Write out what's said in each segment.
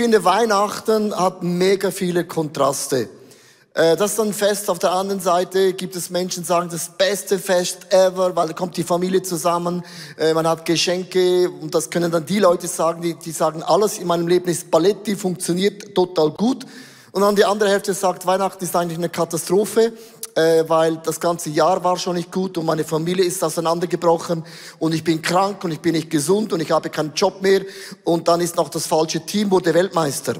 finde, Weihnachten hat mega viele Kontraste. Äh, das ist ein Fest. Auf der anderen Seite gibt es Menschen, die sagen, das beste Fest ever, weil da kommt die Familie zusammen, äh, man hat Geschenke und das können dann die Leute sagen, die, die sagen, alles in meinem Leben ist Paletti, funktioniert total gut. Und dann die andere Hälfte sagt, Weihnachten ist eigentlich eine Katastrophe, äh, weil das ganze Jahr war schon nicht gut und meine Familie ist auseinandergebrochen und ich bin krank und ich bin nicht gesund und ich habe keinen Job mehr und dann ist noch das falsche Team, wurde Weltmeister.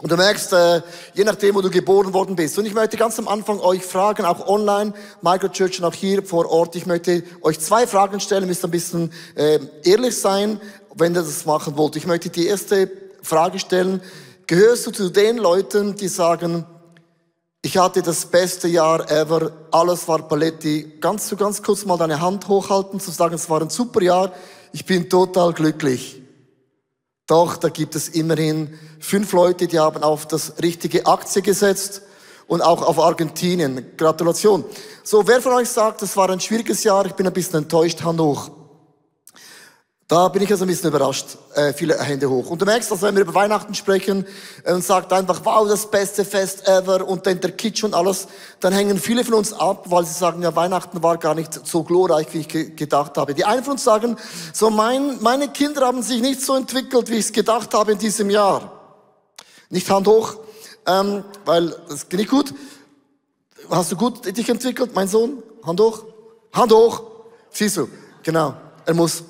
Und du merkst, äh, je nachdem, wo du geboren worden bist. Und ich möchte ganz am Anfang euch fragen, auch online, Microchurch und auch hier vor Ort, ich möchte euch zwei Fragen stellen, müsst ein bisschen äh, ehrlich sein, wenn ihr das machen wollt. Ich möchte die erste Frage stellen, gehörst du zu den Leuten, die sagen, ich hatte das beste Jahr ever, alles war Paletti. Ganz, so ganz kurz mal deine Hand hochhalten, zu sagen, es war ein super Jahr, ich bin total glücklich. Doch, da gibt es immerhin fünf Leute, die haben auf das richtige Aktie gesetzt und auch auf Argentinien. Gratulation. So, wer von euch sagt, es war ein schwieriges Jahr, ich bin ein bisschen enttäuscht, Hand hoch. Da bin ich also ein bisschen überrascht. Äh, viele Hände hoch. Und du merkst, dass wenn wir über Weihnachten sprechen äh, und sagt einfach, wow, das beste Fest ever und dann der Kitsch und alles, dann hängen viele von uns ab, weil sie sagen, ja, Weihnachten war gar nicht so glorreich, wie ich ge gedacht habe. Die einen von uns sagen, so mein, meine Kinder haben sich nicht so entwickelt, wie ich es gedacht habe in diesem Jahr. Nicht Hand hoch, ähm, weil das geht nicht gut. Hast du gut dich entwickelt, mein Sohn? Hand hoch? Hand hoch. Siehst du, genau. Er muss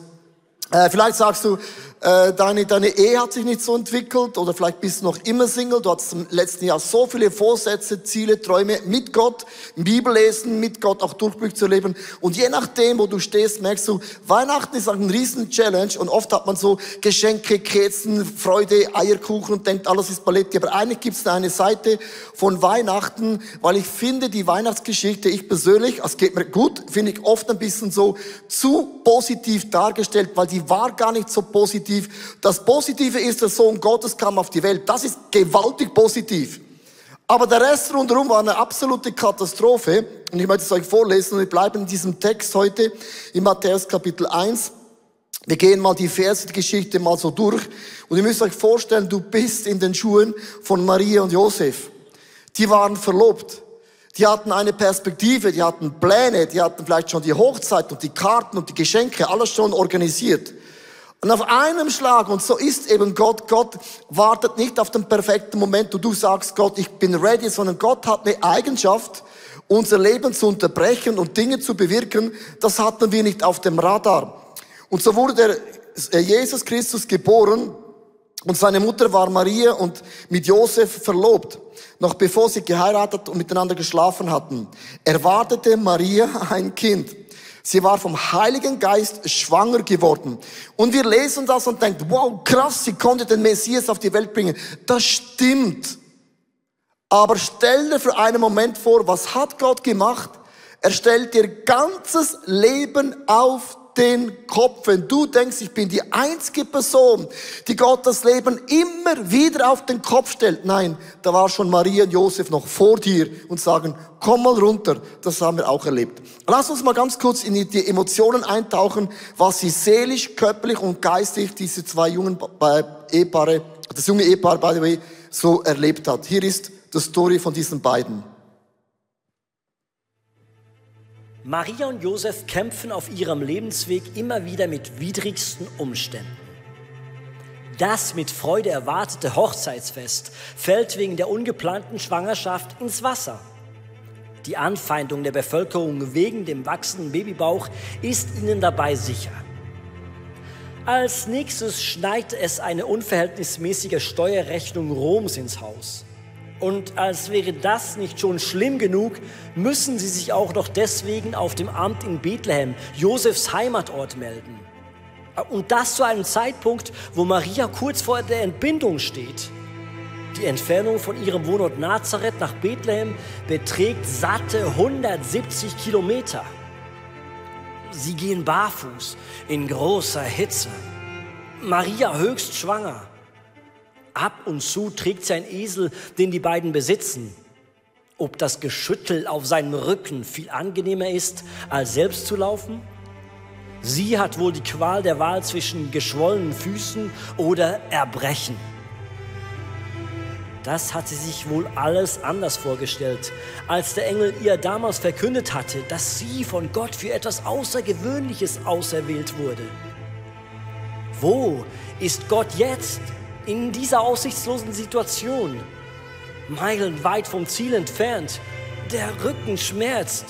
vielleicht sagst du, äh, deine, deine Ehe hat sich nicht so entwickelt oder vielleicht bist du noch immer Single. Du hattest im letzten Jahr so viele Vorsätze, Ziele, Träume mit Gott, Bibel lesen, mit Gott auch Durchblick zu leben. Und je nachdem, wo du stehst, merkst du, Weihnachten ist ein riesen Challenge und oft hat man so Geschenke, Kerzen, Freude, Eierkuchen und denkt, alles ist Paletti. Aber eigentlich gibt es eine Seite von Weihnachten, weil ich finde die Weihnachtsgeschichte, ich persönlich, es geht mir gut, finde ich oft ein bisschen so zu positiv dargestellt, weil die war gar nicht so positiv. Das Positive ist, der Sohn Gottes kam auf die Welt. Das ist gewaltig positiv. Aber der Rest rundherum war eine absolute Katastrophe. Und ich möchte es euch vorlesen. Wir bleiben in diesem Text heute in Matthäus Kapitel 1. Wir gehen mal die Verse, die Geschichte mal so durch. Und ihr müsst euch vorstellen, du bist in den Schuhen von Maria und Josef. Die waren verlobt. Die hatten eine Perspektive, die hatten Pläne, die hatten vielleicht schon die Hochzeit und die Karten und die Geschenke, alles schon organisiert. Und auf einem Schlag, und so ist eben Gott, Gott wartet nicht auf den perfekten Moment, wo du sagst, Gott, ich bin ready, sondern Gott hat eine Eigenschaft, unser Leben zu unterbrechen und Dinge zu bewirken, das hatten wir nicht auf dem Radar. Und so wurde der äh, Jesus Christus geboren und seine Mutter war Maria und mit Josef verlobt, noch bevor sie geheiratet und miteinander geschlafen hatten. Erwartete Maria ein Kind. Sie war vom Heiligen Geist schwanger geworden. Und wir lesen das und denken, wow, krass, sie konnte den Messias auf die Welt bringen. Das stimmt. Aber stell dir für einen Moment vor, was hat Gott gemacht? Er stellt ihr ganzes Leben auf den Kopf. Wenn du denkst, ich bin die einzige Person, die Gott das Leben immer wieder auf den Kopf stellt. Nein, da war schon Maria und Josef noch vor dir und sagen, komm mal runter. Das haben wir auch erlebt. Lass uns mal ganz kurz in die Emotionen eintauchen, was sie seelisch, körperlich und geistig diese zwei jungen Ehepaare, das junge Ehepaar, by the way, so erlebt hat. Hier ist die Story von diesen beiden. Maria und Josef kämpfen auf ihrem Lebensweg immer wieder mit widrigsten Umständen. Das mit Freude erwartete Hochzeitsfest fällt wegen der ungeplanten Schwangerschaft ins Wasser. Die Anfeindung der Bevölkerung wegen dem wachsenden Babybauch ist ihnen dabei sicher. Als nächstes schneit es eine unverhältnismäßige Steuerrechnung Roms ins Haus. Und als wäre das nicht schon schlimm genug, müssen sie sich auch noch deswegen auf dem Amt in Bethlehem, Josefs Heimatort, melden. Und das zu einem Zeitpunkt, wo Maria kurz vor der Entbindung steht. Die Entfernung von ihrem Wohnort Nazareth nach Bethlehem beträgt satte 170 Kilometer. Sie gehen barfuß in großer Hitze. Maria höchst schwanger. Ab und zu trägt sie einen Esel, den die beiden besitzen. Ob das Geschüttel auf seinem Rücken viel angenehmer ist, als selbst zu laufen? Sie hat wohl die Qual der Wahl zwischen geschwollenen Füßen oder Erbrechen. Das hat sie sich wohl alles anders vorgestellt, als der Engel ihr damals verkündet hatte, dass sie von Gott für etwas Außergewöhnliches auserwählt wurde. Wo ist Gott jetzt in dieser aussichtslosen Situation? Meilenweit vom Ziel entfernt. Der Rücken schmerzt.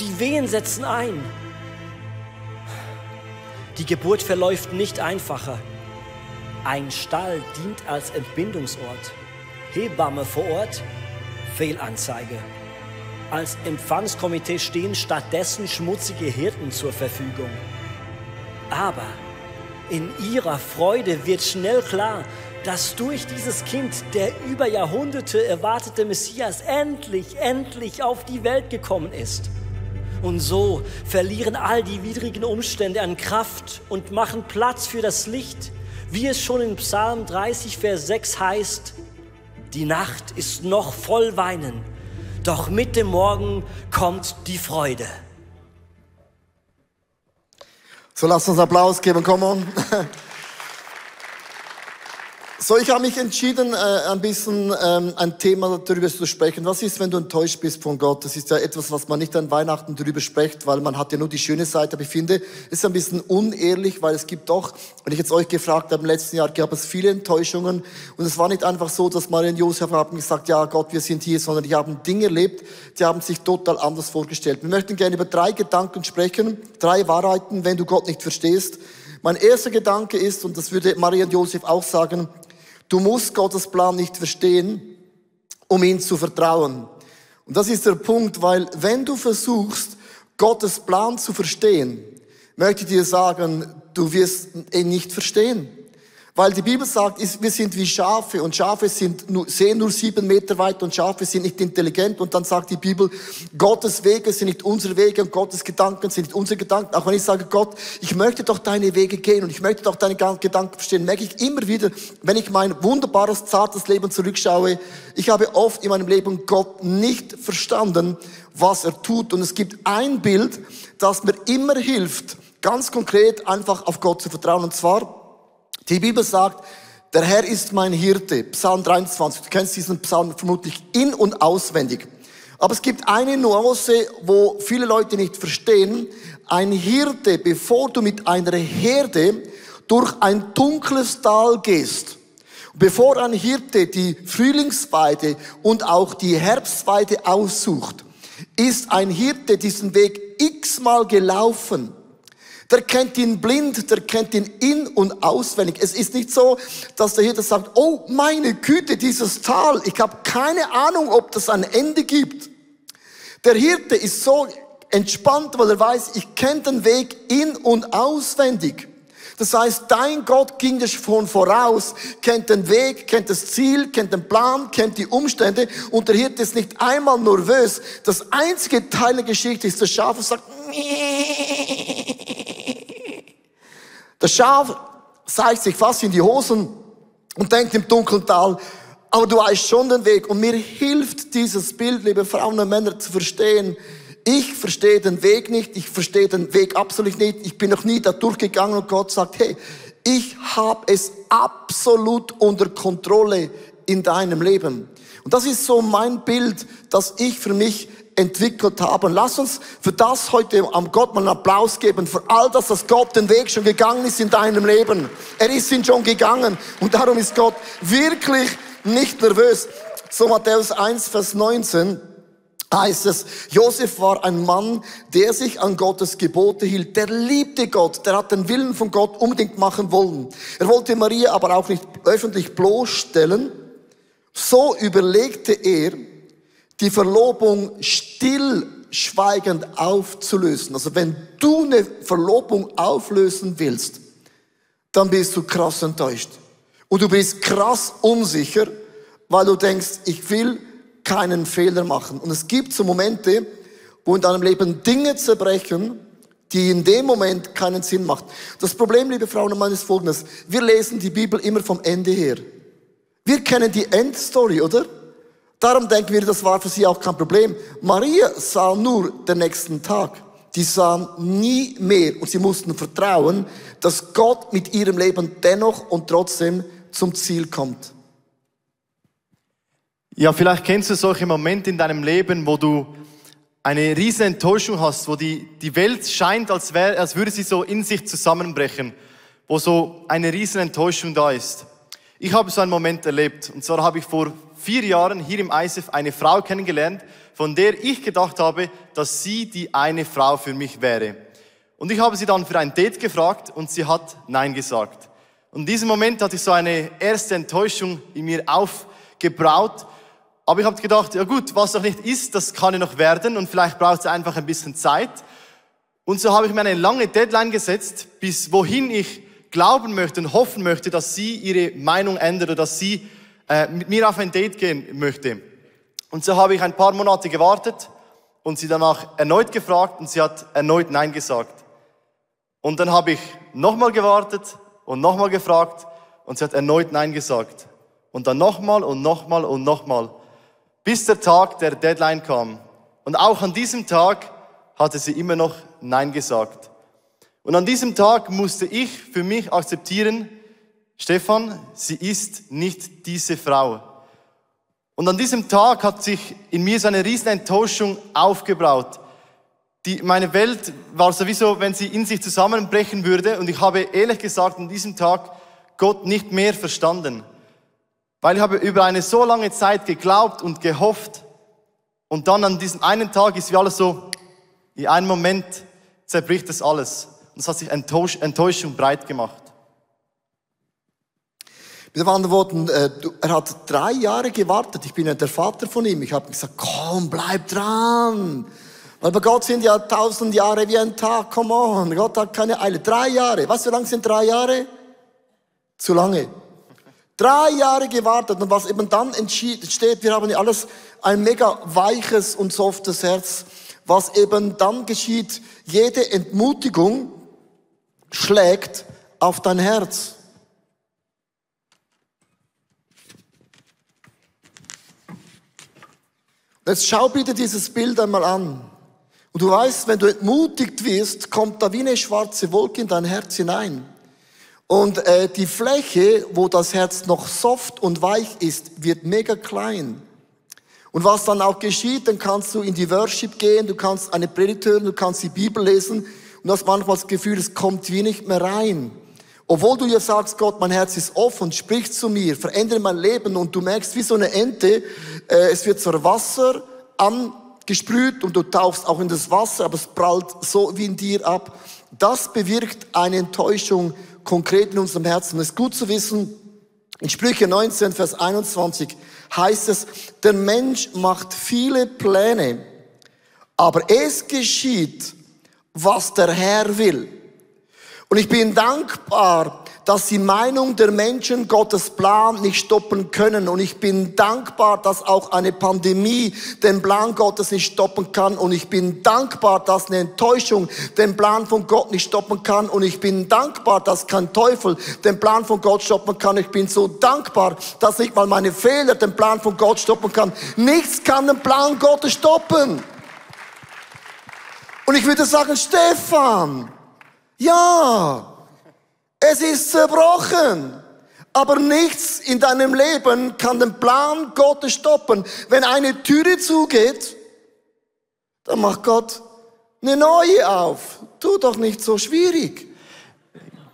Die Wehen setzen ein. Die Geburt verläuft nicht einfacher. Ein Stall dient als Entbindungsort. Hebamme vor Ort, Fehlanzeige. Als Empfangskomitee stehen stattdessen schmutzige Hirten zur Verfügung. Aber in ihrer Freude wird schnell klar, dass durch dieses Kind der über Jahrhunderte erwartete Messias endlich, endlich auf die Welt gekommen ist. Und so verlieren all die widrigen Umstände an Kraft und machen Platz für das Licht, wie es schon in Psalm 30, Vers 6 heißt, die Nacht ist noch voll Weinen, doch mit dem Morgen kommt die Freude. So lasst uns Applaus geben, come on. So, ich habe mich entschieden, äh, ein bisschen ähm, ein Thema darüber zu sprechen. Was ist, wenn du enttäuscht bist von Gott? Das ist ja etwas, was man nicht an Weihnachten darüber spricht, weil man hat ja nur die schöne Seite. Aber ich finde, es ist ein bisschen unehrlich, weil es gibt doch, wenn ich jetzt euch gefragt habe, im letzten Jahr gab es viele Enttäuschungen. Und es war nicht einfach so, dass Maria und Josef haben gesagt, ja Gott, wir sind hier, sondern die haben Dinge erlebt, die haben sich total anders vorgestellt. Wir möchten gerne über drei Gedanken sprechen, drei Wahrheiten, wenn du Gott nicht verstehst. Mein erster Gedanke ist, und das würde Maria und Josef auch sagen, Du musst Gottes Plan nicht verstehen, um ihn zu vertrauen. Und das ist der Punkt, weil wenn du versuchst, Gottes Plan zu verstehen, möchte ich dir sagen, du wirst ihn nicht verstehen. Weil die Bibel sagt, wir sind wie Schafe und Schafe sind nur, sehen nur sieben Meter weit und Schafe sind nicht intelligent. Und dann sagt die Bibel, Gottes Wege sind nicht unsere Wege und Gottes Gedanken sind nicht unsere Gedanken. Auch wenn ich sage, Gott, ich möchte doch deine Wege gehen und ich möchte doch deine Gedanken verstehen, merke ich immer wieder, wenn ich mein wunderbares, zartes Leben zurückschaue, ich habe oft in meinem Leben Gott nicht verstanden, was er tut. Und es gibt ein Bild, das mir immer hilft, ganz konkret einfach auf Gott zu vertrauen. Und zwar, die Bibel sagt, der Herr ist mein Hirte. Psalm 23. Du kennst diesen Psalm vermutlich in- und auswendig. Aber es gibt eine Nuance, wo viele Leute nicht verstehen. Ein Hirte, bevor du mit einer Herde durch ein dunkles Tal gehst, bevor ein Hirte die Frühlingsweide und auch die Herbstweide aussucht, ist ein Hirte diesen Weg x-mal gelaufen. Der kennt ihn blind, der kennt ihn in- und auswendig. Es ist nicht so, dass der Hirte sagt, oh meine Güte, dieses Tal, ich habe keine Ahnung, ob das ein Ende gibt. Der Hirte ist so entspannt, weil er weiß, ich kenne den Weg in- und auswendig. Das heißt, dein Gott ging dir schon voraus, kennt den Weg, kennt das Ziel, kennt den Plan, kennt die Umstände und der Hirte ist nicht einmal nervös. Das einzige Teil der Geschichte ist, das Schaf sagt, das Schaf zeigt sich fast in die Hosen und denkt im dunklen Tal, aber du weißt schon den Weg. Und mir hilft dieses Bild, liebe Frauen und Männer, zu verstehen, ich verstehe den Weg nicht, ich verstehe den Weg absolut nicht, ich bin noch nie da durchgegangen und Gott sagt, hey, ich habe es absolut unter Kontrolle in deinem Leben. Und das ist so mein Bild, das ich für mich entwickelt habe. Und lass uns für das heute am Gott mal einen Applaus geben, für all das, dass Gott den Weg schon gegangen ist in deinem Leben. Er ist ihn schon gegangen und darum ist Gott wirklich nicht nervös. So Matthäus 1, Vers 19 heißt es, Josef war ein Mann, der sich an Gottes Gebote hielt. Der liebte Gott, der hat den Willen von Gott unbedingt machen wollen. Er wollte Maria aber auch nicht öffentlich bloßstellen. So überlegte er, die Verlobung stillschweigend aufzulösen. Also wenn du eine Verlobung auflösen willst, dann bist du krass enttäuscht. Und du bist krass unsicher, weil du denkst, ich will keinen Fehler machen. Und es gibt so Momente, wo in deinem Leben Dinge zerbrechen, die in dem Moment keinen Sinn macht. Das Problem, liebe Frauen und Männer, ist folgendes. Wir lesen die Bibel immer vom Ende her. Wir kennen die Endstory, oder? Darum denken wir, das war für sie auch kein Problem. Maria sah nur den nächsten Tag. Die sahen nie mehr und sie mussten vertrauen, dass Gott mit ihrem Leben dennoch und trotzdem zum Ziel kommt. Ja, vielleicht kennst du solche Momente in deinem Leben, wo du eine riesen Enttäuschung hast, wo die, die Welt scheint, als, wär, als würde sie so in sich zusammenbrechen, wo so eine riesen Enttäuschung da ist. Ich habe so einen Moment erlebt. Und zwar habe ich vor vier Jahren hier im ISF eine Frau kennengelernt, von der ich gedacht habe, dass sie die eine Frau für mich wäre. Und ich habe sie dann für ein Date gefragt und sie hat Nein gesagt. Und in diesem Moment hatte ich so eine erste Enttäuschung in mir aufgebraut aber ich habe gedacht, ja gut, was noch nicht ist, das kann ja noch werden und vielleicht braucht es einfach ein bisschen Zeit. Und so habe ich mir eine lange Deadline gesetzt, bis wohin ich glauben möchte und hoffen möchte, dass sie ihre Meinung ändert oder dass sie äh, mit mir auf ein Date gehen möchte. Und so habe ich ein paar Monate gewartet und sie danach erneut gefragt und sie hat erneut Nein gesagt. Und dann habe ich nochmal gewartet und nochmal gefragt und sie hat erneut Nein gesagt. Und dann nochmal und nochmal und nochmal bis der Tag der Deadline kam. Und auch an diesem Tag hatte sie immer noch Nein gesagt. Und an diesem Tag musste ich für mich akzeptieren, Stefan, sie ist nicht diese Frau. Und an diesem Tag hat sich in mir so eine riesen Enttäuschung aufgebraut. Die, meine Welt war sowieso, wenn sie in sich zusammenbrechen würde. Und ich habe ehrlich gesagt an diesem Tag Gott nicht mehr verstanden. Weil ich habe über eine so lange Zeit geglaubt und gehofft und dann an diesem einen Tag ist wie alles so, in einem Moment zerbricht das alles. Und es hat sich Enttäuschung breit gemacht. Mit anderen Worten, äh, er hat drei Jahre gewartet. Ich bin ja der Vater von ihm. Ich habe gesagt, komm, bleib dran. Weil bei Gott sind ja tausend Jahre wie ein Tag. Come on. Gott hat keine Eile. Drei Jahre. Was, wie lang sind drei Jahre? Zu lange. Drei Jahre gewartet und was eben dann entsteht, wir haben ja alles ein mega weiches und softes Herz. Was eben dann geschieht, jede Entmutigung schlägt auf dein Herz. Jetzt schau bitte dieses Bild einmal an. Und du weißt, wenn du entmutigt wirst, kommt da wie eine schwarze Wolke in dein Herz hinein. Und äh, die Fläche, wo das Herz noch soft und weich ist, wird mega klein. Und was dann auch geschieht, dann kannst du in die Worship gehen, du kannst eine Predigt hören, du kannst die Bibel lesen und hast manchmal das Gefühl, es kommt wie nicht mehr rein. Obwohl du ja sagst, Gott, mein Herz ist offen, sprich zu mir, verändere mein Leben und du merkst wie so eine Ente, äh, es wird zur Wasser angesprüht und du tauchst auch in das Wasser, aber es prallt so wie in dir ab. Das bewirkt eine Enttäuschung konkret in unserem Herzen. Es ist gut zu wissen, in Sprüche 19, Vers 21 heißt es, der Mensch macht viele Pläne, aber es geschieht, was der Herr will. Und ich bin dankbar, dass die Meinung der Menschen Gottes Plan nicht stoppen können. Und ich bin dankbar, dass auch eine Pandemie den Plan Gottes nicht stoppen kann. Und ich bin dankbar, dass eine Enttäuschung den Plan von Gott nicht stoppen kann. Und ich bin dankbar, dass kein Teufel den Plan von Gott stoppen kann. Ich bin so dankbar, dass nicht mal meine Fehler den Plan von Gott stoppen kann. Nichts kann den Plan Gottes stoppen. Und ich würde sagen, Stefan, ja, es ist zerbrochen. Aber nichts in deinem Leben kann den Plan Gottes stoppen. Wenn eine Türe zugeht, dann macht Gott eine neue auf. Tu doch nicht so schwierig.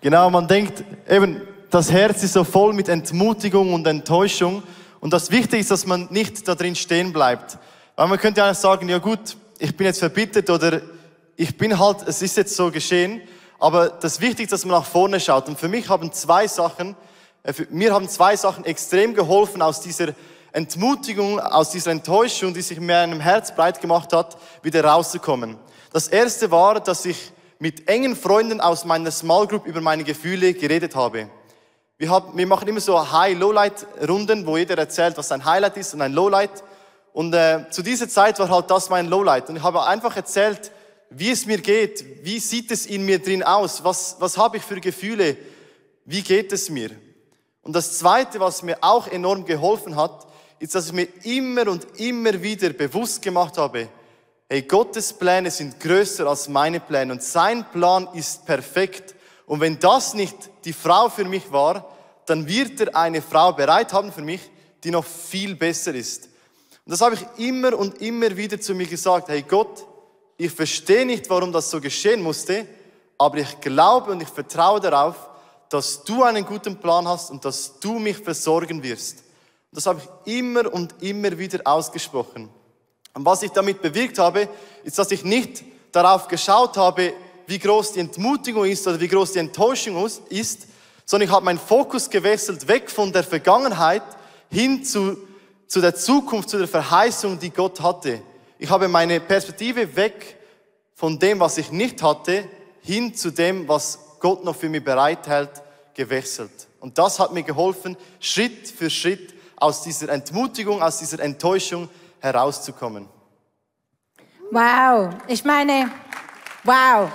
Genau, man denkt eben, das Herz ist so voll mit Entmutigung und Enttäuschung. Und das Wichtige ist, dass man nicht da drin stehen bleibt. Weil man könnte ja sagen, ja gut, ich bin jetzt verbittert oder ich bin halt, es ist jetzt so geschehen. Aber das ist, dass man nach vorne schaut. Und für mich haben zwei Sachen, äh, mir haben zwei Sachen extrem geholfen, aus dieser Entmutigung, aus dieser Enttäuschung, die sich in meinem Herz breit gemacht hat, wieder rauszukommen. Das erste war, dass ich mit engen Freunden aus meiner Small Group über meine Gefühle geredet habe. Wir, haben, wir machen immer so High-Lowlight-Runden, wo jeder erzählt, was ein Highlight ist und ein Lowlight. Und äh, zu dieser Zeit war halt das mein Lowlight. Und ich habe einfach erzählt, wie es mir geht, wie sieht es in mir drin aus, was, was habe ich für Gefühle, wie geht es mir. Und das Zweite, was mir auch enorm geholfen hat, ist, dass ich mir immer und immer wieder bewusst gemacht habe, hey, Gottes Pläne sind größer als meine Pläne und sein Plan ist perfekt. Und wenn das nicht die Frau für mich war, dann wird er eine Frau bereit haben für mich, die noch viel besser ist. Und das habe ich immer und immer wieder zu mir gesagt, hey Gott, ich verstehe nicht, warum das so geschehen musste, aber ich glaube und ich vertraue darauf, dass du einen guten Plan hast und dass du mich versorgen wirst. Das habe ich immer und immer wieder ausgesprochen. Und was ich damit bewirkt habe, ist, dass ich nicht darauf geschaut habe, wie groß die Entmutigung ist oder wie groß die Enttäuschung ist, sondern ich habe meinen Fokus gewechselt weg von der Vergangenheit hin zu, zu der Zukunft, zu der Verheißung, die Gott hatte. Ich habe meine Perspektive weg von dem, was ich nicht hatte, hin zu dem, was Gott noch für mich bereithält, gewechselt. Und das hat mir geholfen, Schritt für Schritt aus dieser Entmutigung, aus dieser Enttäuschung herauszukommen. Wow, ich meine, wow.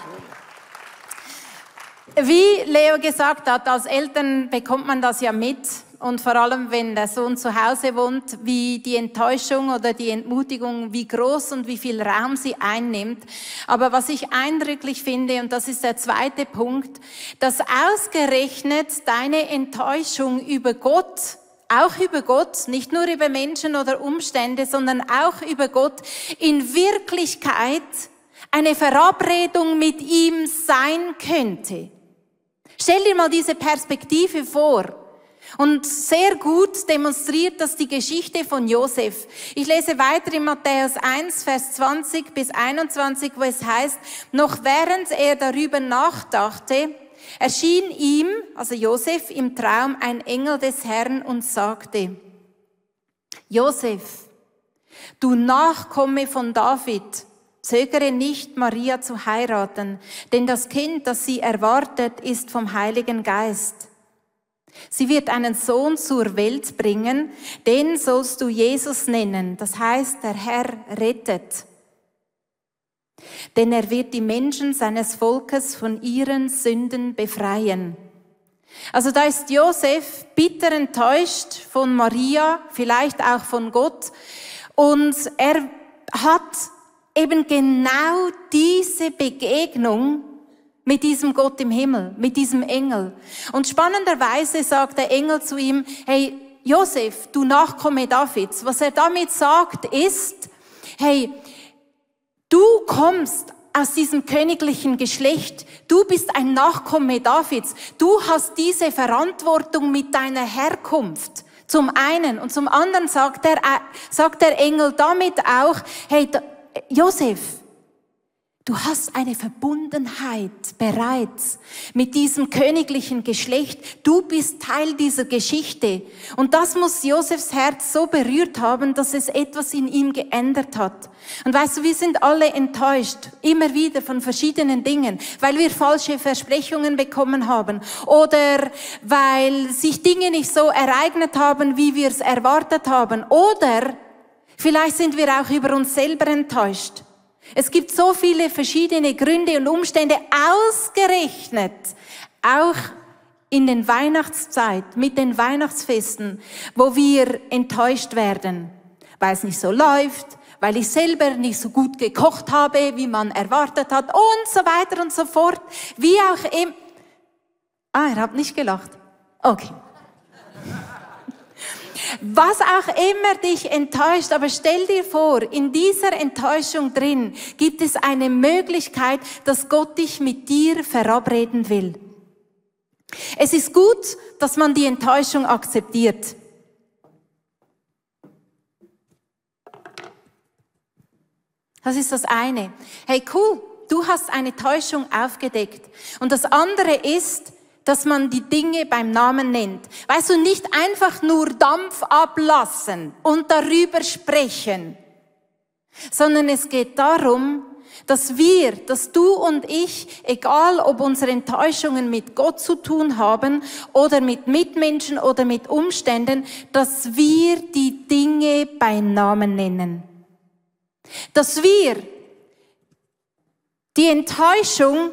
Wie Leo gesagt hat, als Eltern bekommt man das ja mit. Und vor allem, wenn der Sohn zu Hause wohnt, wie die Enttäuschung oder die Entmutigung, wie groß und wie viel Raum sie einnimmt. Aber was ich eindrücklich finde, und das ist der zweite Punkt, dass ausgerechnet deine Enttäuschung über Gott auch über Gott, nicht nur über Menschen oder Umstände, sondern auch über Gott, in Wirklichkeit eine Verabredung mit ihm sein könnte. Stell dir mal diese Perspektive vor. Und sehr gut demonstriert das die Geschichte von Josef. Ich lese weiter in Matthäus 1, Vers 20 bis 21, wo es heißt, noch während er darüber nachdachte, erschien ihm, also Josef, im Traum ein Engel des Herrn und sagte, Josef, du Nachkomme von David, zögere nicht, Maria zu heiraten, denn das Kind, das sie erwartet, ist vom Heiligen Geist. Sie wird einen Sohn zur Welt bringen, den sollst du Jesus nennen, das heißt, der Herr rettet. Denn er wird die Menschen seines Volkes von ihren Sünden befreien. Also da ist Josef bitter enttäuscht von Maria, vielleicht auch von Gott. Und er hat eben genau diese Begegnung mit diesem Gott im Himmel, mit diesem Engel. Und spannenderweise sagt der Engel zu ihm, hey, Josef, du Nachkomme Davids. Was er damit sagt ist, hey, du kommst aus diesem königlichen Geschlecht. Du bist ein Nachkomme Davids. Du hast diese Verantwortung mit deiner Herkunft. Zum einen. Und zum anderen sagt der, äh, sagt der Engel damit auch, hey, Josef, Du hast eine Verbundenheit bereits mit diesem königlichen Geschlecht. Du bist Teil dieser Geschichte. Und das muss Josefs Herz so berührt haben, dass es etwas in ihm geändert hat. Und weißt du, wir sind alle enttäuscht, immer wieder von verschiedenen Dingen, weil wir falsche Versprechungen bekommen haben oder weil sich Dinge nicht so ereignet haben, wie wir es erwartet haben. Oder vielleicht sind wir auch über uns selber enttäuscht. Es gibt so viele verschiedene Gründe und Umstände ausgerechnet, auch in den Weihnachtszeit, mit den Weihnachtsfesten, wo wir enttäuscht werden, weil es nicht so läuft, weil ich selber nicht so gut gekocht habe, wie man erwartet hat und so weiter und so fort. Wie auch im... Ah, ihr habt nicht gelacht. Okay. Was auch immer dich enttäuscht, aber stell dir vor, in dieser Enttäuschung drin gibt es eine Möglichkeit, dass Gott dich mit dir verabreden will. Es ist gut, dass man die Enttäuschung akzeptiert. Das ist das eine. Hey, cool, du hast eine Täuschung aufgedeckt. Und das andere ist, dass man die Dinge beim Namen nennt. Weißt du, nicht einfach nur Dampf ablassen und darüber sprechen, sondern es geht darum, dass wir, dass du und ich, egal ob unsere Enttäuschungen mit Gott zu tun haben oder mit Mitmenschen oder mit Umständen, dass wir die Dinge beim Namen nennen. Dass wir die Enttäuschung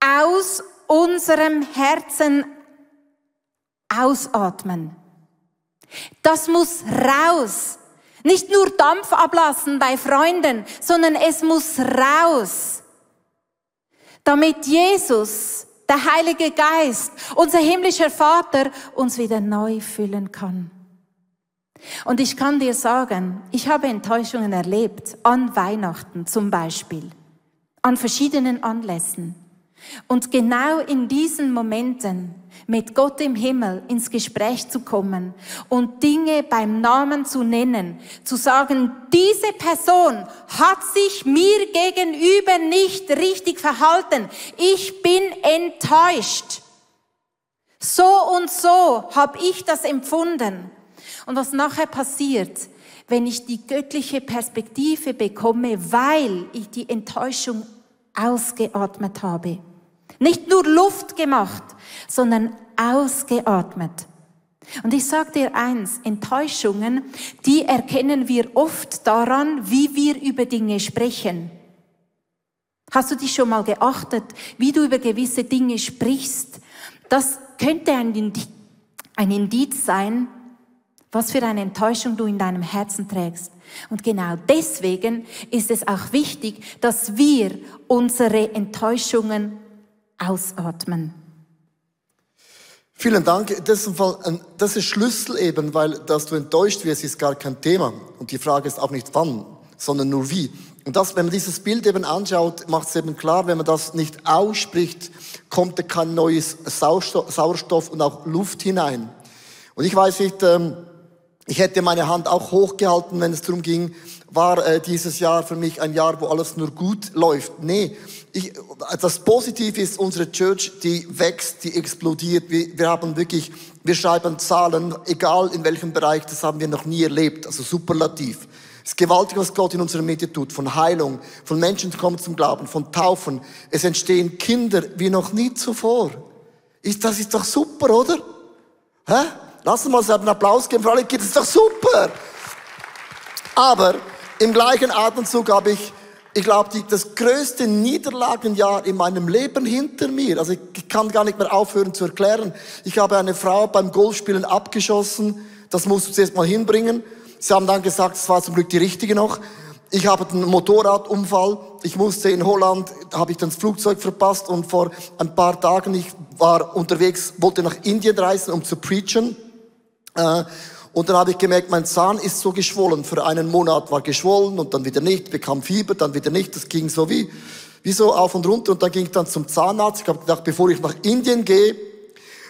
aus unserem Herzen ausatmen. Das muss raus. Nicht nur Dampf ablassen bei Freunden, sondern es muss raus. Damit Jesus, der Heilige Geist, unser himmlischer Vater uns wieder neu füllen kann. Und ich kann dir sagen, ich habe Enttäuschungen erlebt, an Weihnachten zum Beispiel, an verschiedenen Anlässen. Und genau in diesen Momenten mit Gott im Himmel ins Gespräch zu kommen und Dinge beim Namen zu nennen, zu sagen, diese Person hat sich mir gegenüber nicht richtig verhalten. Ich bin enttäuscht. So und so habe ich das empfunden. Und was nachher passiert, wenn ich die göttliche Perspektive bekomme, weil ich die Enttäuschung ausgeatmet habe. Nicht nur Luft gemacht, sondern ausgeatmet. Und ich sage dir eins, Enttäuschungen, die erkennen wir oft daran, wie wir über Dinge sprechen. Hast du dich schon mal geachtet, wie du über gewisse Dinge sprichst? Das könnte ein Indiz, ein Indiz sein, was für eine Enttäuschung du in deinem Herzen trägst. Und genau deswegen ist es auch wichtig, dass wir unsere Enttäuschungen ausatmen. Vielen Dank. Das ist, Fall, das ist Schlüssel eben, weil dass du enttäuscht wirst, ist gar kein Thema. Und die Frage ist auch nicht wann, sondern nur wie. Und das, wenn man dieses Bild eben anschaut, macht es eben klar, wenn man das nicht ausspricht, kommt da kein neues Sauerstoff und auch Luft hinein. Und ich weiß nicht, ähm, ich hätte meine Hand auch hochgehalten, wenn es darum ging, war äh, dieses Jahr für mich ein Jahr, wo alles nur gut läuft. Nee, ich, das Positive ist, unsere Church, die wächst, die explodiert. Wir, wir haben wirklich, wir schreiben Zahlen, egal in welchem Bereich, das haben wir noch nie erlebt, also superlativ. Es ist gewaltig, was Gott in unserer Mitte tut, von Heilung, von Menschen kommen zum Glauben, von Taufen. Es entstehen Kinder wie noch nie zuvor. Ist, das ist doch super, oder? Hä? Lass uns mal einen Applaus geben für alle Kinder, das ist doch super. Aber im gleichen Atemzug habe ich ich glaube, das größte Niederlagenjahr in meinem Leben hinter mir. Also ich kann gar nicht mehr aufhören zu erklären. Ich habe eine Frau beim Golfspielen abgeschossen. Das musst du zuerst mal hinbringen. Sie haben dann gesagt, es war zum Glück die richtige noch. Ich habe einen Motorradunfall. Ich musste in Holland, habe ich dann das Flugzeug verpasst und vor ein paar Tagen, ich war unterwegs, wollte nach Indien reisen, um zu preachen. Äh, und dann habe ich gemerkt, mein Zahn ist so geschwollen. Für einen Monat war geschwollen und dann wieder nicht, bekam Fieber, dann wieder nicht. Das ging so wie, wie so auf und runter. Und dann ging ich dann zum Zahnarzt. Ich habe gedacht, bevor ich nach Indien gehe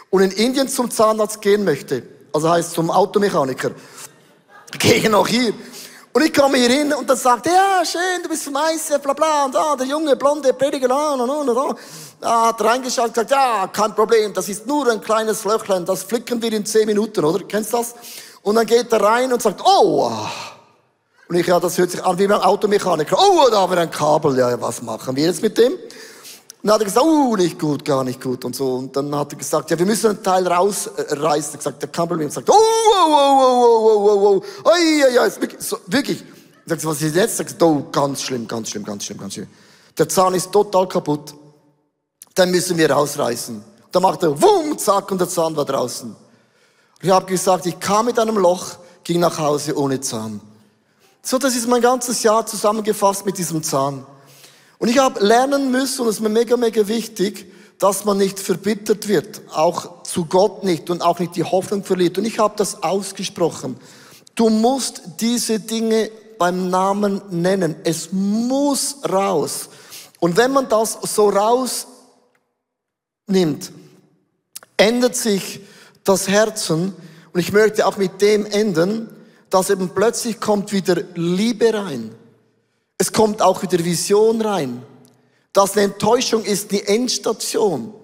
und in Indien zum Zahnarzt gehen möchte, also heißt zum Automechaniker, gehe ich noch hier. Und ich komme hier hin und dann sagt er, ja, schön, du bist vom ICF, bla bla, und da, der junge, blonde Prediger, da, und da, und da. Hat reingeschaut und gesagt, ja, kein Problem, das ist nur ein kleines Löchlein, das flicken wir in zehn Minuten, oder? Kennst du das? Und dann geht er rein und sagt, oh, und ich, ja, das hört sich an wie beim Automechaniker. Oh, da haben wir ein Kabel. Ja, was machen wir jetzt mit dem? Und dann hat er gesagt, oh, nicht gut, gar nicht gut und so. Und dann hat er gesagt, ja, wir müssen einen Teil rausreißen. Er gesagt, der Problem. Er sagt, oh, oh, oh, oh, oh, oh, oh, oh, oh, ja, ja, ist wirklich, so, wirklich. Sagt, was ist jetzt? Sagt, oh, ganz schlimm, ganz schlimm, ganz schlimm, ganz schlimm. Der Zahn ist total kaputt. Den müssen wir rausreißen. Dann macht er, wumm, zack, und der Zahn war draußen. Ich habe gesagt, ich kam mit einem Loch, ging nach Hause ohne Zahn. So, das ist mein ganzes Jahr zusammengefasst mit diesem Zahn. Und ich habe lernen müssen, und es ist mir mega, mega wichtig, dass man nicht verbittert wird, auch zu Gott nicht und auch nicht die Hoffnung verliert. Und ich habe das ausgesprochen. Du musst diese Dinge beim Namen nennen. Es muss raus. Und wenn man das so rausnimmt, ändert sich das Herzen. Und ich möchte auch mit dem enden, dass eben plötzlich kommt wieder Liebe rein. Es kommt auch wieder Vision rein. Dass eine Enttäuschung ist die Endstation.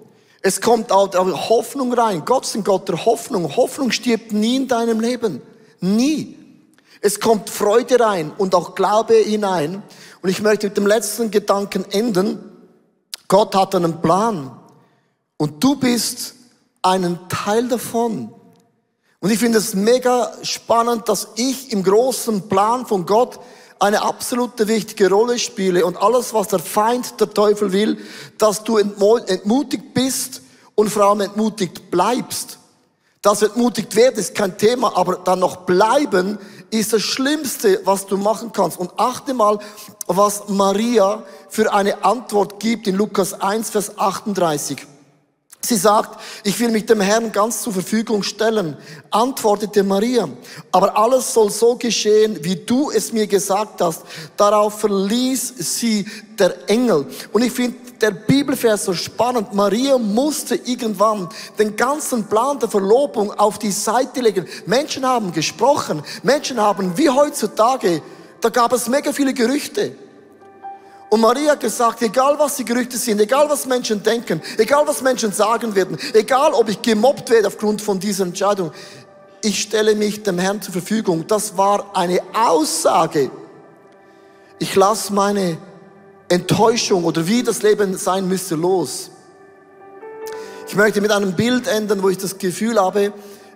Es kommt auch Hoffnung rein. Gott ist ein Gott der Hoffnung. Hoffnung stirbt nie in deinem Leben. Nie. Es kommt Freude rein und auch Glaube hinein. Und ich möchte mit dem letzten Gedanken enden. Gott hat einen Plan. Und du bist einen Teil davon. Und ich finde es mega spannend, dass ich im großen Plan von Gott eine absolute wichtige Rolle spiele und alles, was der Feind, der Teufel will, dass du entmutigt bist und vor allem entmutigt bleibst. Das entmutigt werden ist kein Thema, aber dann noch bleiben ist das Schlimmste, was du machen kannst. Und achte mal, was Maria für eine Antwort gibt in Lukas 1, Vers 38. Sie sagt, ich will mich dem Herrn ganz zur Verfügung stellen, antwortete Maria. Aber alles soll so geschehen, wie du es mir gesagt hast. Darauf verließ sie der Engel. Und ich finde der Bibelvers so spannend. Maria musste irgendwann den ganzen Plan der Verlobung auf die Seite legen. Menschen haben gesprochen. Menschen haben, wie heutzutage, da gab es mega viele Gerüchte. Und Maria hat gesagt, egal was die Gerüchte sind, egal was Menschen denken, egal was Menschen sagen werden, egal ob ich gemobbt werde aufgrund von dieser Entscheidung, ich stelle mich dem Herrn zur Verfügung. Das war eine Aussage. Ich lasse meine Enttäuschung oder wie das Leben sein müsste los. Ich möchte mit einem Bild enden, wo ich das Gefühl habe,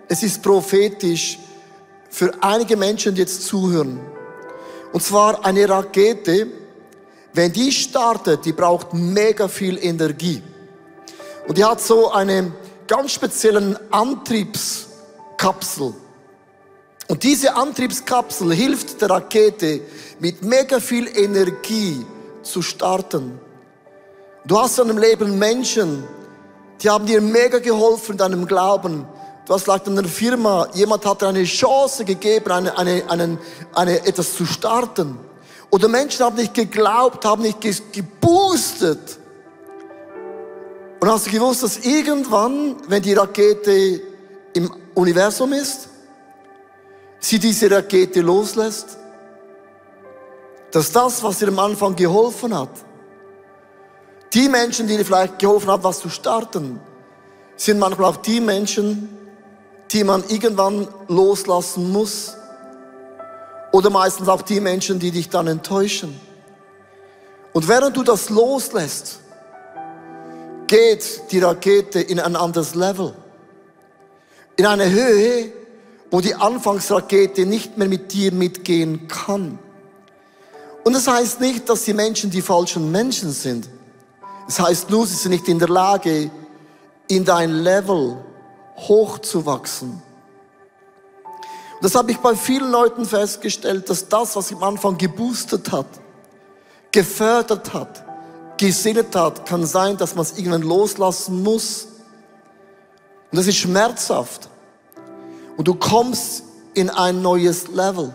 es ist prophetisch für einige Menschen, die jetzt zuhören. Und zwar eine Rakete, wenn die startet, die braucht mega viel Energie. Und die hat so eine ganz speziellen Antriebskapsel. Und diese Antriebskapsel hilft der Rakete mit mega viel Energie zu starten. Du hast in deinem Leben Menschen, die haben dir mega geholfen in deinem Glauben. Du hast vielleicht in einer Firma, jemand hat dir eine Chance gegeben, eine, eine, eine, eine, etwas zu starten. Oder Menschen haben nicht geglaubt, haben nicht geboostet. Und hast du gewusst, dass irgendwann, wenn die Rakete im Universum ist, sie diese Rakete loslässt, dass das, was dir am Anfang geholfen hat, die Menschen, die dir vielleicht geholfen haben, was zu starten, sind manchmal auch die Menschen, die man irgendwann loslassen muss, oder meistens auch die Menschen, die dich dann enttäuschen. Und während du das loslässt, geht die Rakete in ein anderes Level. In eine Höhe, wo die Anfangsrakete nicht mehr mit dir mitgehen kann. Und das heißt nicht, dass die Menschen die falschen Menschen sind. Es heißt nur, sie sind nicht in der Lage, in dein Level hochzuwachsen. Das habe ich bei vielen Leuten festgestellt, dass das, was am Anfang geboostet hat, gefördert hat, gesinnet hat, kann sein, dass man es irgendwann loslassen muss. Und das ist schmerzhaft. Und du kommst in ein neues Level.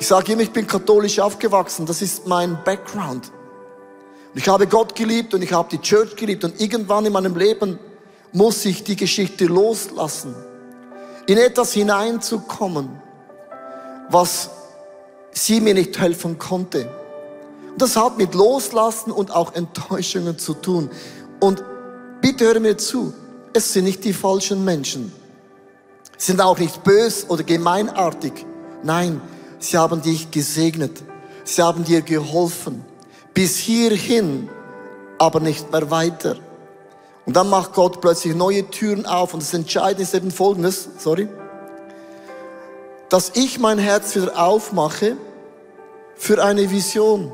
Ich sage immer, ich bin katholisch aufgewachsen. Das ist mein Background. Und ich habe Gott geliebt und ich habe die Church geliebt. Und irgendwann in meinem Leben muss ich die Geschichte loslassen in etwas hineinzukommen, was sie mir nicht helfen konnte. Und das hat mit Loslassen und auch Enttäuschungen zu tun. Und bitte höre mir zu, es sind nicht die falschen Menschen. Sie sind auch nicht bös oder gemeinartig. Nein, sie haben dich gesegnet. Sie haben dir geholfen. Bis hierhin, aber nicht mehr weiter. Und dann macht Gott plötzlich neue Türen auf. Und das Entscheidende ist eben folgendes, sorry, dass ich mein Herz wieder aufmache für eine Vision.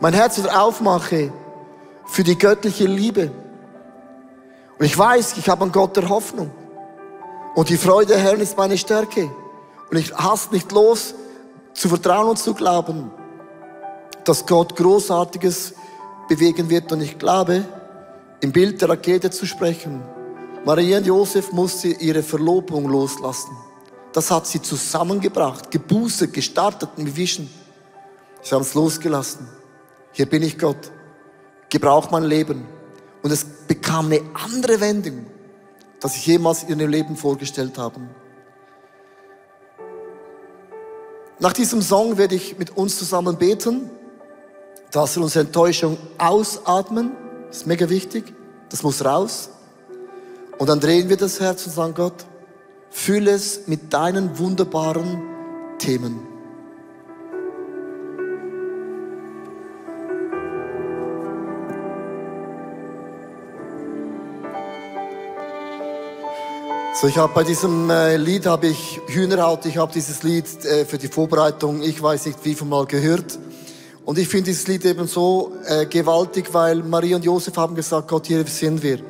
Mein Herz wieder aufmache für die göttliche Liebe. Und ich weiß, ich habe an Gott der Hoffnung. Und die Freude der Herrn ist meine Stärke. Und ich hasse nicht los, zu vertrauen und zu glauben, dass Gott Großartiges bewegen wird. Und ich glaube, im Bild der Rakete zu sprechen, Maria und Josef musste ihre Verlobung loslassen. Das hat sie zusammengebracht, geboostet, gestartet mit Vision. Sie haben es losgelassen. Hier bin ich Gott. Gebrauch mein Leben. Und es bekam eine andere Wendung, dass ich jemals in ihrem Leben vorgestellt habe. Nach diesem Song werde ich mit uns zusammen beten dass wir unsere Enttäuschung ausatmen. Das ist mega wichtig. Das muss raus. Und dann drehen wir das Herz und sagen, Gott, fülle es mit deinen wunderbaren Themen. So, ich habe bei diesem äh, Lied habe ich Hühnerhaut. Ich habe dieses Lied äh, für die Vorbereitung, ich weiß nicht wie viel Mal gehört. Und ich finde dieses Lied eben so äh, gewaltig, weil Maria und Josef haben gesagt, Gott, hier sind wir.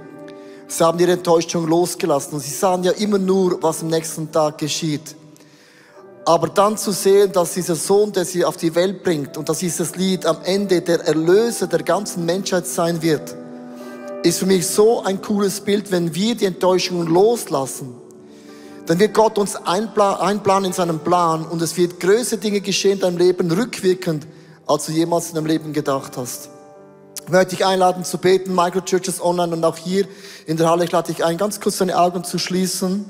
Sie haben ihre Enttäuschung losgelassen und sie sahen ja immer nur, was am nächsten Tag geschieht. Aber dann zu sehen, dass dieser Sohn, der sie auf die Welt bringt und dass dieses Lied am Ende der Erlöser der ganzen Menschheit sein wird, ist für mich so ein cooles Bild, wenn wir die Enttäuschungen loslassen. Dann wird Gott uns einplanen in seinem Plan und es wird größere Dinge geschehen in deinem Leben rückwirkend, als du jemals in deinem Leben gedacht hast. Ich möchte dich einladen zu beten, Microchurches online und auch hier in der Halle. Ich lade dich ein, ganz kurz deine Augen zu schließen.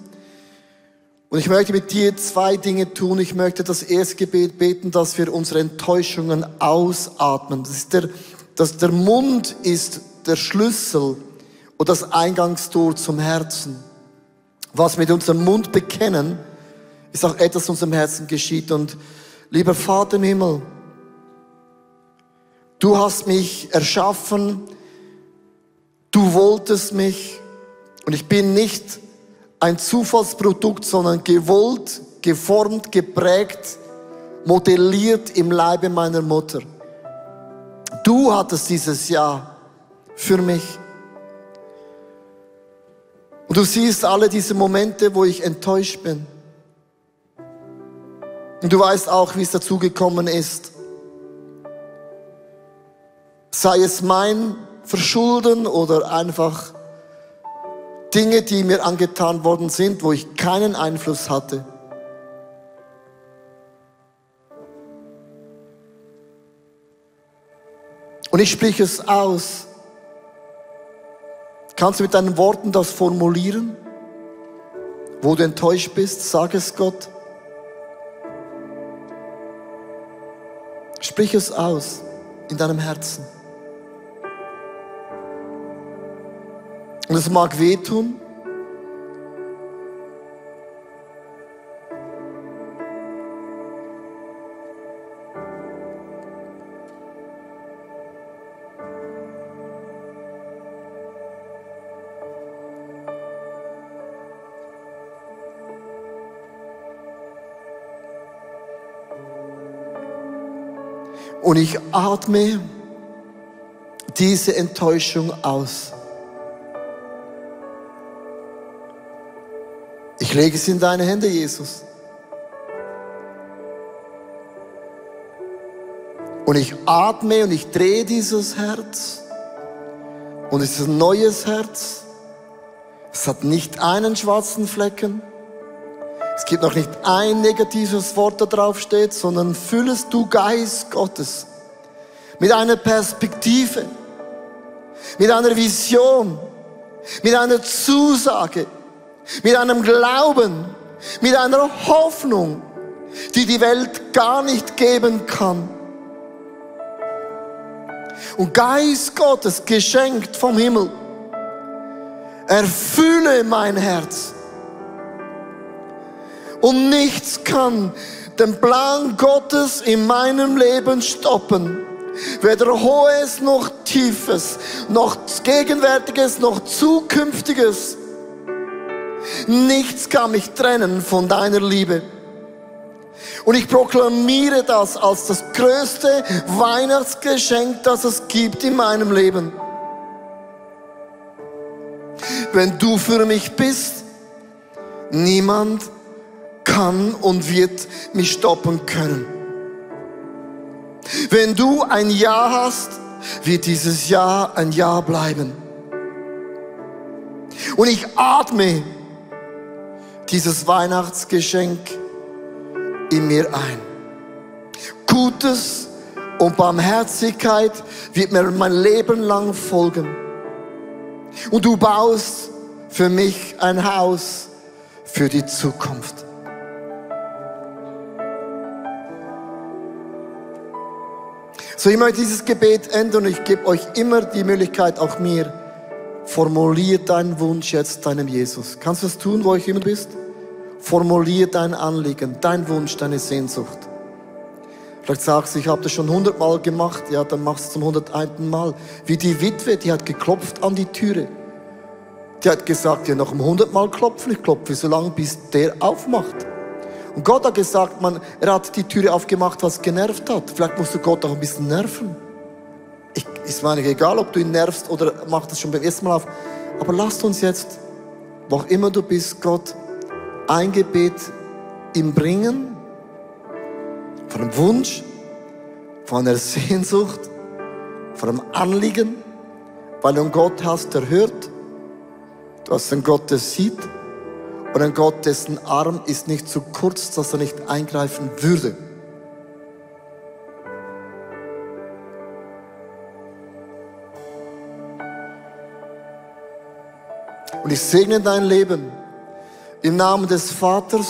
Und ich möchte mit dir zwei Dinge tun. Ich möchte das erste Gebet beten, dass wir unsere Enttäuschungen ausatmen. Das ist der, dass der Mund ist der Schlüssel und das Eingangstor zum Herzen. Was wir mit unserem Mund bekennen, ist auch etwas in unserem Herzen geschieht. Und lieber Vater im Himmel, du hast mich erschaffen, du wolltest mich und ich bin nicht ein Zufallsprodukt, sondern gewollt, geformt, geprägt, modelliert im Leibe meiner Mutter. Du hattest dieses Jahr für mich. Und du siehst alle diese Momente, wo ich enttäuscht bin. Und du weißt auch, wie es dazu gekommen ist. Sei es mein Verschulden oder einfach Dinge, die mir angetan worden sind, wo ich keinen Einfluss hatte. Und ich spreche es aus. Kannst du mit deinen Worten das formulieren? Wo du enttäuscht bist, sag es Gott. Sprich es aus in deinem Herzen. Und es mag wehtun. Und ich atme diese Enttäuschung aus. Lege es in deine Hände, Jesus. Und ich atme und ich drehe dieses Herz. Und es ist ein neues Herz. Es hat nicht einen schwarzen Flecken. Es gibt noch nicht ein negatives Wort, da drauf steht, sondern füllest du Geist Gottes mit einer Perspektive, mit einer Vision, mit einer Zusage, mit einem Glauben, mit einer Hoffnung, die die Welt gar nicht geben kann. Und Geist Gottes, geschenkt vom Himmel, erfülle mein Herz. Und nichts kann den Plan Gottes in meinem Leben stoppen. Weder hohes noch tiefes, noch gegenwärtiges noch zukünftiges. Nichts kann mich trennen von deiner Liebe. Und ich proklamiere das als das größte Weihnachtsgeschenk, das es gibt in meinem Leben. Wenn du für mich bist, niemand kann und wird mich stoppen können. Wenn du ein Ja hast, wird dieses Ja ein Ja bleiben. Und ich atme dieses Weihnachtsgeschenk in mir ein. Gutes und Barmherzigkeit wird mir mein Leben lang folgen. Und du baust für mich ein Haus für die Zukunft. So, ich möchte dieses Gebet enden und ich gebe euch immer die Möglichkeit, auch mir, Formulier deinen Wunsch jetzt deinem Jesus. Kannst du es tun, wo ich immer bist? Formulier dein Anliegen, dein Wunsch, deine Sehnsucht. Vielleicht sagst du, ich habe das schon hundertmal gemacht. Ja, dann machst du es zum hunderteinten Mal. Wie die Witwe, die hat geklopft an die Türe. Die hat gesagt, ja, noch um hundertmal klopfen. Ich klopfe so lange, bis der aufmacht. Und Gott hat gesagt, man, er hat die Türe aufgemacht, was genervt hat. Vielleicht musst du Gott auch ein bisschen nerven ich, mir eigentlich egal, ob du ihn nervst oder mach das schon beim ersten Mal auf. Aber lasst uns jetzt, wo auch immer du bist, Gott ein Gebet ihm bringen von einem Wunsch, von einer Sehnsucht, von einem Anliegen, weil du einen Gott hast, der hört. Du hast einen Gott, der sieht. Und ein Gott, dessen Arm ist nicht zu kurz, dass er nicht eingreifen würde. Und ich segne dein Leben im Namen des Vaters.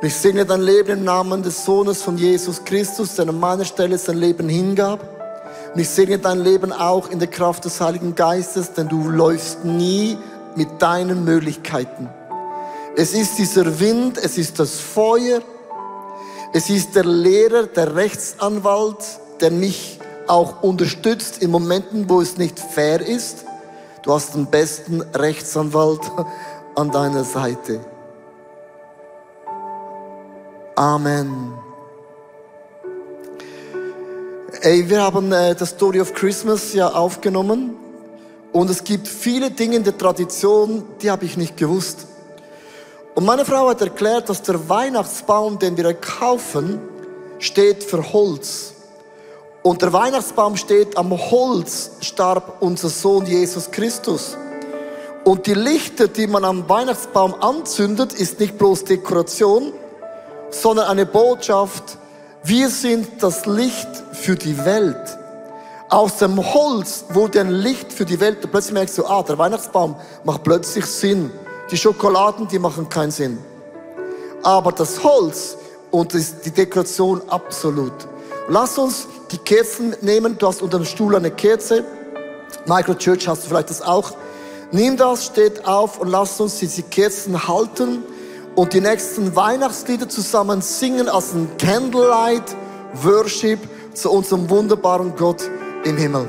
Und ich segne dein Leben im Namen des Sohnes von Jesus Christus, der an meiner Stelle sein Leben hingab. Und ich segne dein Leben auch in der Kraft des Heiligen Geistes, denn du läufst nie mit deinen Möglichkeiten. Es ist dieser Wind, es ist das Feuer, es ist der Lehrer, der Rechtsanwalt, der mich auch unterstützt in Momenten, wo es nicht fair ist. Du hast den besten Rechtsanwalt an deiner Seite. Amen. Ey, wir haben äh, das Story of Christmas ja aufgenommen und es gibt viele Dinge in der Tradition, die habe ich nicht gewusst. Und meine Frau hat erklärt, dass der Weihnachtsbaum, den wir kaufen, steht für Holz. Und der Weihnachtsbaum steht am Holz, starb unser Sohn Jesus Christus. Und die Lichter, die man am Weihnachtsbaum anzündet, ist nicht bloß Dekoration, sondern eine Botschaft, wir sind das Licht für die Welt. Aus dem Holz wurde ein Licht für die Welt. Und plötzlich merkst du, ah, der Weihnachtsbaum macht plötzlich Sinn. Die Schokoladen, die machen keinen Sinn. Aber das Holz und die Dekoration absolut. Lass uns die Kerzen nehmen. Du hast unter dem Stuhl eine Kerze. Microchurch hast du vielleicht das auch. Nimm das, steht auf und lass uns diese Kerzen halten und die nächsten Weihnachtslieder zusammen singen als ein Candlelight Worship zu unserem wunderbaren Gott im Himmel.